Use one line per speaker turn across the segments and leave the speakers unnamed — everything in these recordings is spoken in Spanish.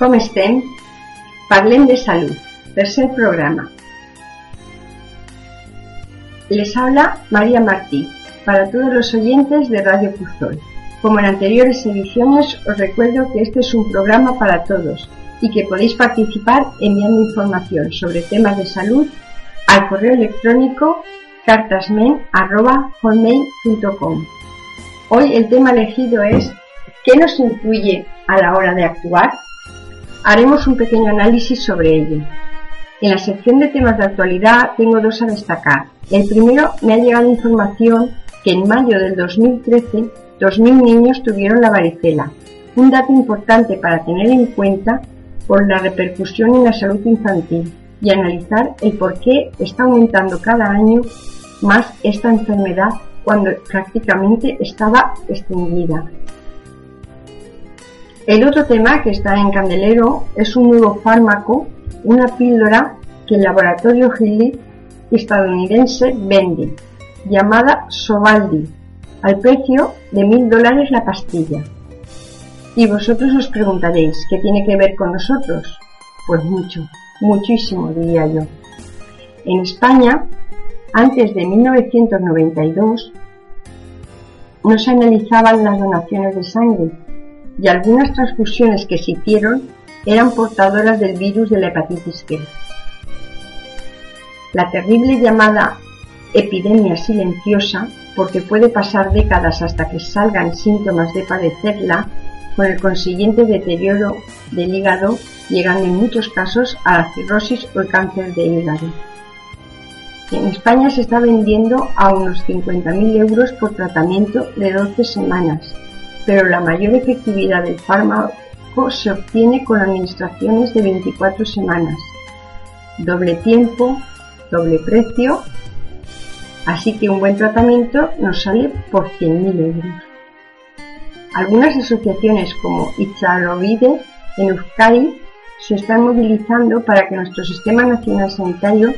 Com estem? Parlem de salud. Tercer programa. Les habla María Martí, para todos los oyentes de Radio Puzol. Como en anteriores ediciones, os recuerdo que este es un programa para todos y que podéis participar enviando información sobre temas de salud al correo electrónico cartasmen.com. Hoy el tema elegido es ¿qué nos influye a la hora de actuar? Haremos un pequeño análisis sobre ello. En la sección de temas de actualidad tengo dos a destacar. El primero me ha llegado información que en mayo del 2013 2.000 niños tuvieron la varicela, un dato importante para tener en cuenta por la repercusión en la salud infantil y analizar el por qué está aumentando cada año más esta enfermedad cuando prácticamente estaba extinguida. El otro tema que está en candelero es un nuevo fármaco, una píldora que el laboratorio Gili estadounidense vende, llamada Sovaldi, al precio de mil dólares la pastilla. Y vosotros os preguntaréis, ¿qué tiene que ver con nosotros? Pues mucho, muchísimo diría yo. En España, antes de 1992, no se analizaban las donaciones de sangre y algunas transfusiones que se hicieron eran portadoras del virus de la hepatitis B. La terrible llamada epidemia silenciosa, porque puede pasar décadas hasta que salgan síntomas de padecerla, con el consiguiente deterioro del hígado, llegando en muchos casos a la cirrosis o el cáncer de hígado. En España se está vendiendo a unos 50.000 euros por tratamiento de 12 semanas, pero la mayor efectividad del fármaco se obtiene con administraciones de 24 semanas. Doble tiempo, doble precio, así que un buen tratamiento nos sale por 100.000 euros. Algunas asociaciones como Itzarovide en Euskadi se están movilizando para que nuestro sistema nacional sanitario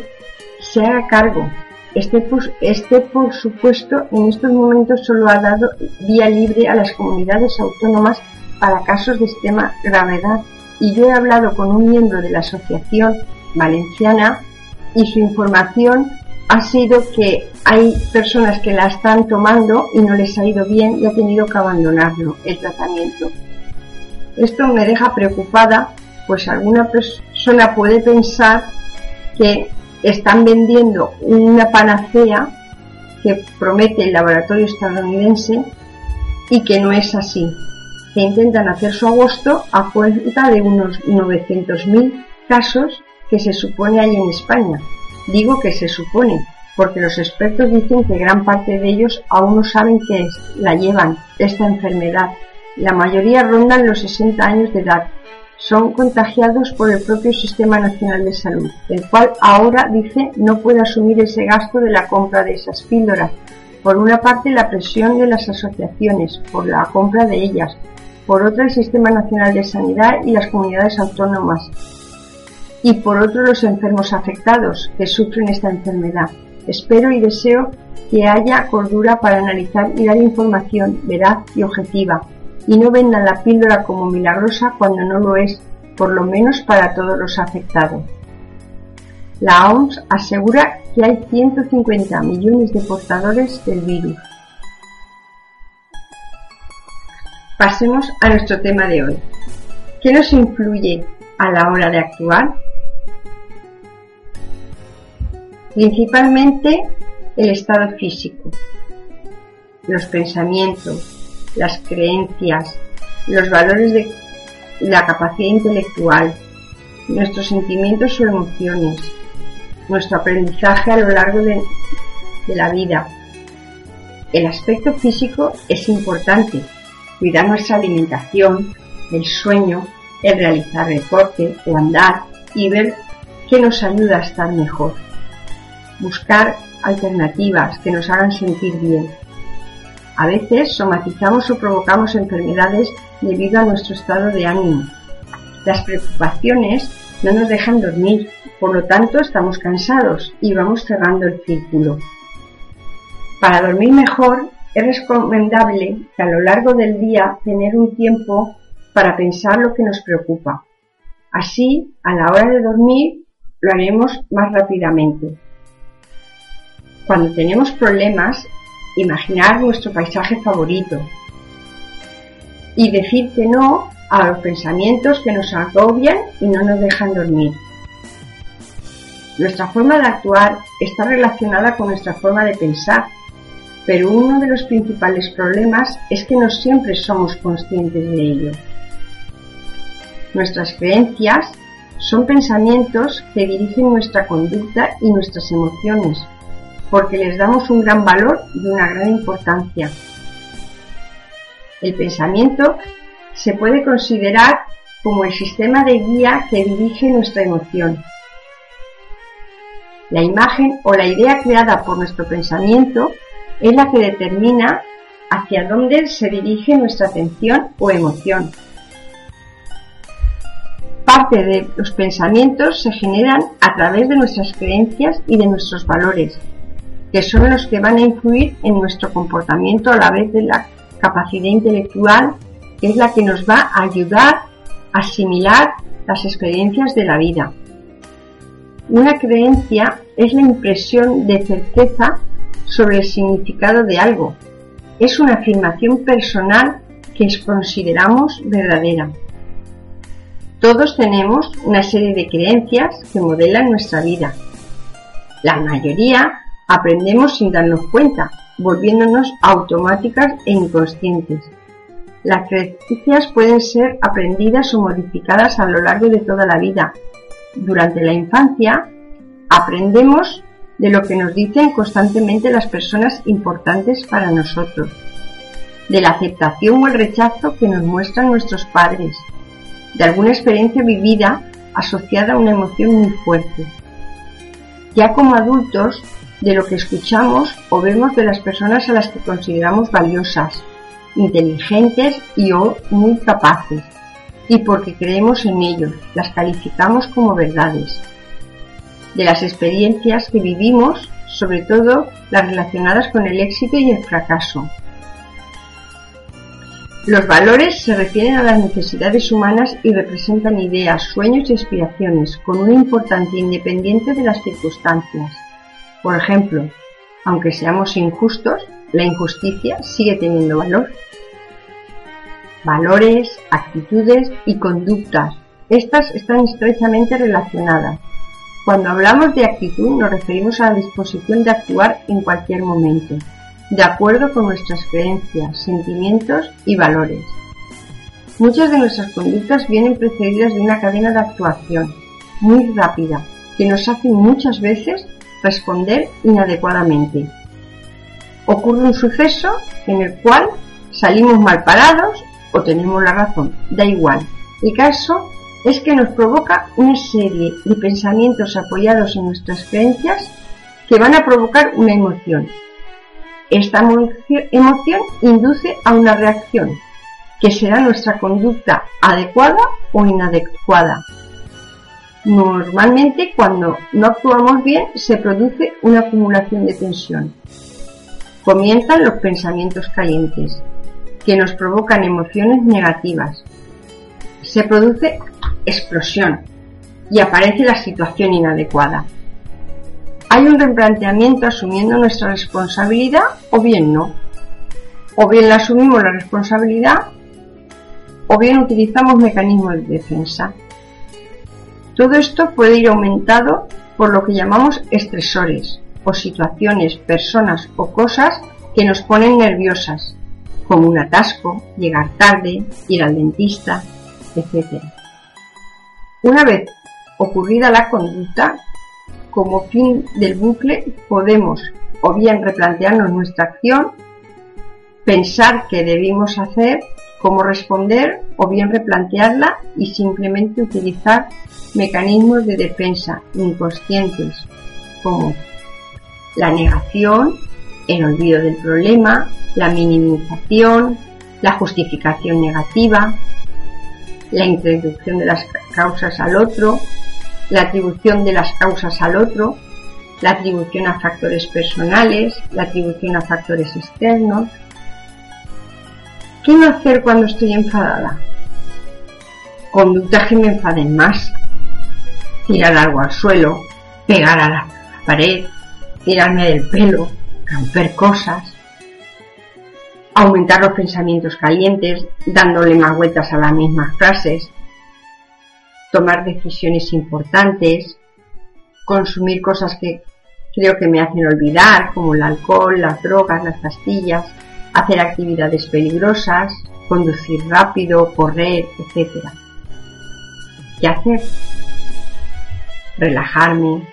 se haga cargo este, este, por supuesto, en estos momentos solo ha dado vía libre a las comunidades autónomas para casos de extrema gravedad y yo he hablado con un miembro de la Asociación Valenciana y su información ha sido que hay personas que la están tomando y no les ha ido bien y ha tenido que abandonarlo, el tratamiento. Esto me deja preocupada, pues alguna persona puede pensar que están vendiendo una panacea que promete el laboratorio estadounidense y que no es así, que intentan hacer su agosto a cuenta de unos 900.000 casos que se supone hay en España. Digo que se supone, porque los expertos dicen que gran parte de ellos aún no saben que la llevan, esta enfermedad. La mayoría rondan los 60 años de edad son contagiados por el propio Sistema Nacional de Salud, el cual ahora dice no puede asumir ese gasto de la compra de esas píldoras. Por una parte la presión de las asociaciones por la compra de ellas, por otra el Sistema Nacional de Sanidad y las comunidades autónomas, y por otro los enfermos afectados que sufren esta enfermedad. Espero y deseo que haya cordura para analizar y dar información veraz y objetiva y no vendan la píldora como milagrosa cuando no lo es, por lo menos para todos los afectados. La OMS asegura que hay 150 millones de portadores del virus. Pasemos a nuestro tema de hoy. ¿Qué nos influye a la hora de actuar? Principalmente el estado físico, los pensamientos, las creencias, los valores de la capacidad intelectual, nuestros sentimientos o emociones, nuestro aprendizaje a lo largo de, la vida. El aspecto físico es importante, cuidar nuestra alimentación, el sueño, el realizar deporte o andar y ver qué nos ayuda a estar mejor. Buscar alternativas que nos hagan sentir bien. A veces somatizamos o provocamos enfermedades debido a nuestro estado de ánimo. Las preocupaciones no nos dejan dormir, por lo tanto estamos cansados y vamos cerrando el círculo. Para dormir mejor es recomendable que a lo largo del día tener un tiempo para pensar lo que nos preocupa. Así, a la hora de dormir, lo haremos más rápidamente. Cuando tenemos problemas, imaginar nuestro paisaje favorito y decir que no a los pensamientos que nos agobian y no nos dejan dormir. Nuestra forma de actuar está relacionada con nuestra forma de pensar, pero uno de los principales problemas es que no siempre somos conscientes de ello. Nuestras creencias son pensamientos que dirigen nuestra conducta y nuestras emociones, porque les damos un gran valor y una gran importancia. El pensamiento se puede considerar como el sistema de guía que dirige nuestra emoción. La imagen o la idea creada por nuestro pensamiento es la que determina hacia dónde se dirige nuestra atención o emoción parte de los pensamientos se generan a través de nuestras creencias y de nuestros valores, que son los que van a influir en nuestro comportamiento a la vez de la capacidad intelectual, que es la que nos va a ayudar a asimilar las experiencias de la vida. Una creencia es la impresión de certeza sobre el significado de algo. Es una afirmación personal que consideramos verdadera. Todos tenemos una serie de creencias que modelan nuestra vida. La mayoría aprendemos sin darnos cuenta, volviéndonos automáticas e inconscientes. Las creencias pueden ser aprendidas o modificadas a lo largo de toda la vida. Durante la infancia aprendemos de lo que nos dicen constantemente las personas importantes para nosotros, de la aceptación o el rechazo que nos muestran nuestros padres, de alguna experiencia vivida asociada a una emoción muy fuerte. Ya como adultos, de lo que escuchamos o vemos de las personas a las que consideramos valiosas, inteligentes y o muy capaces, y porque creemos en ellos, las calificamos como verdades. De las experiencias que vivimos, sobre todo las relacionadas con el éxito y el fracaso, los valores se refieren a las necesidades humanas y representan ideas, sueños y aspiraciones con una importancia independiente de las circunstancias. Por ejemplo, aunque seamos injustos, la injusticia sigue teniendo valor. Valores, actitudes y conductas. Estas están estrechamente relacionadas. Cuando hablamos de actitud nos referimos a la disposición de actuar en cualquier momento, de acuerdo con nuestras creencias, sentimientos y valores. Muchas de nuestras conductas vienen precedidas de una cadena de actuación muy rápida que nos hace muchas veces responder inadecuadamente. Ocurre un suceso en el cual salimos mal parados o tenemos la razón, da igual. El caso es que nos provoca una serie de pensamientos apoyados en nuestras creencias que van a provocar una emoción esta emoción induce a una reacción, que será nuestra conducta adecuada o inadecuada. Normalmente cuando no actuamos bien se produce una acumulación de tensión. Comienzan los pensamientos calientes, que nos provocan emociones negativas. Se produce explosión y aparece la situación inadecuada. Hay un replanteamiento asumiendo nuestra responsabilidad o bien no. O bien la asumimos la responsabilidad o bien utilizamos mecanismos de defensa. Todo esto puede ir aumentado por lo que llamamos estresores o situaciones, personas o cosas que nos ponen nerviosas, como un atasco, llegar tarde, ir al dentista, etc. Una vez ocurrida la conducta, como fin del bucle podemos o bien replantearnos nuestra acción, pensar qué debimos hacer, cómo responder o bien replantearla y simplemente utilizar mecanismos de defensa inconscientes como la negación, el olvido del problema, la minimización, la justificación negativa, la introducción de las causas al otro, la atribución de las causas al otro, la atribución a factores personales, la atribución a factores externos. ¿Qué no hacer cuando estoy enfadada? Conductas que me enfaden más. Tirar algo al suelo, pegar a la pared, tirarme del pelo, romper cosas, aumentar los pensamientos calientes, dándole más vueltas a las mismas frases, tomar decisiones importantes, consumir cosas que creo que me hacen olvidar, como el alcohol, las drogas, las pastillas, hacer actividades peligrosas, conducir rápido, correr, etc. ¿Qué hacer? Relajarme,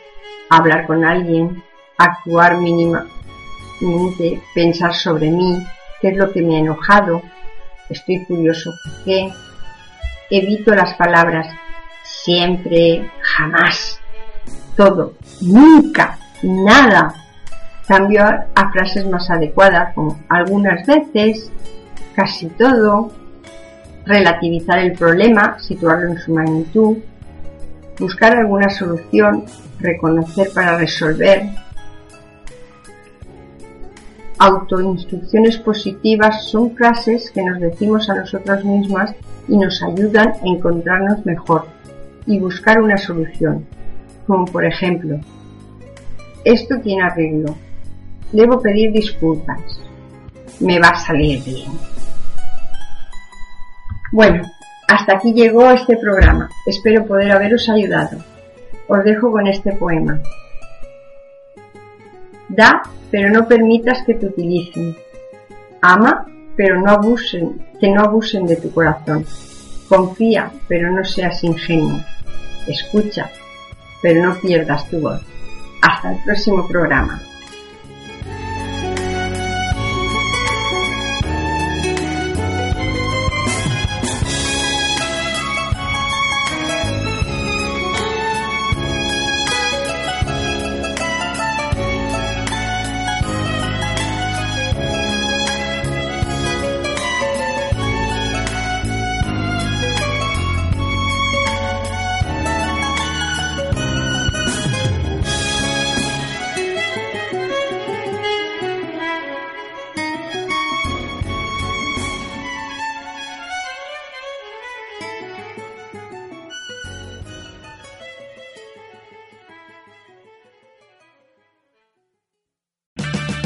hablar con alguien, actuar mínimamente, pensar sobre mí, qué es lo que me ha enojado, estoy curioso qué, evito las palabras siempre, jamás, todo, nunca, nada. Cambio a frases más adecuadas como algunas veces, casi todo, relativizar el problema, situarlo en su magnitud, buscar alguna solución, reconocer para resolver, autoinstrucciones positivas son frases que nos decimos a nosotras mismas y nos ayudan a encontrarnos mejor y buscar una solución, como por ejemplo, esto tiene arreglo, debo pedir disculpas, me va a salir bien. Bueno, hasta aquí llegó este programa, espero poder haberos ayudado. Os dejo con este poema. Da pero no permitas que te utilicen. Ama, pero no abusen, que no abusen de tu corazón. Confía, pero no seas ingenuo. Escucha, pero no pierdas tu voz. Hasta el próximo programa.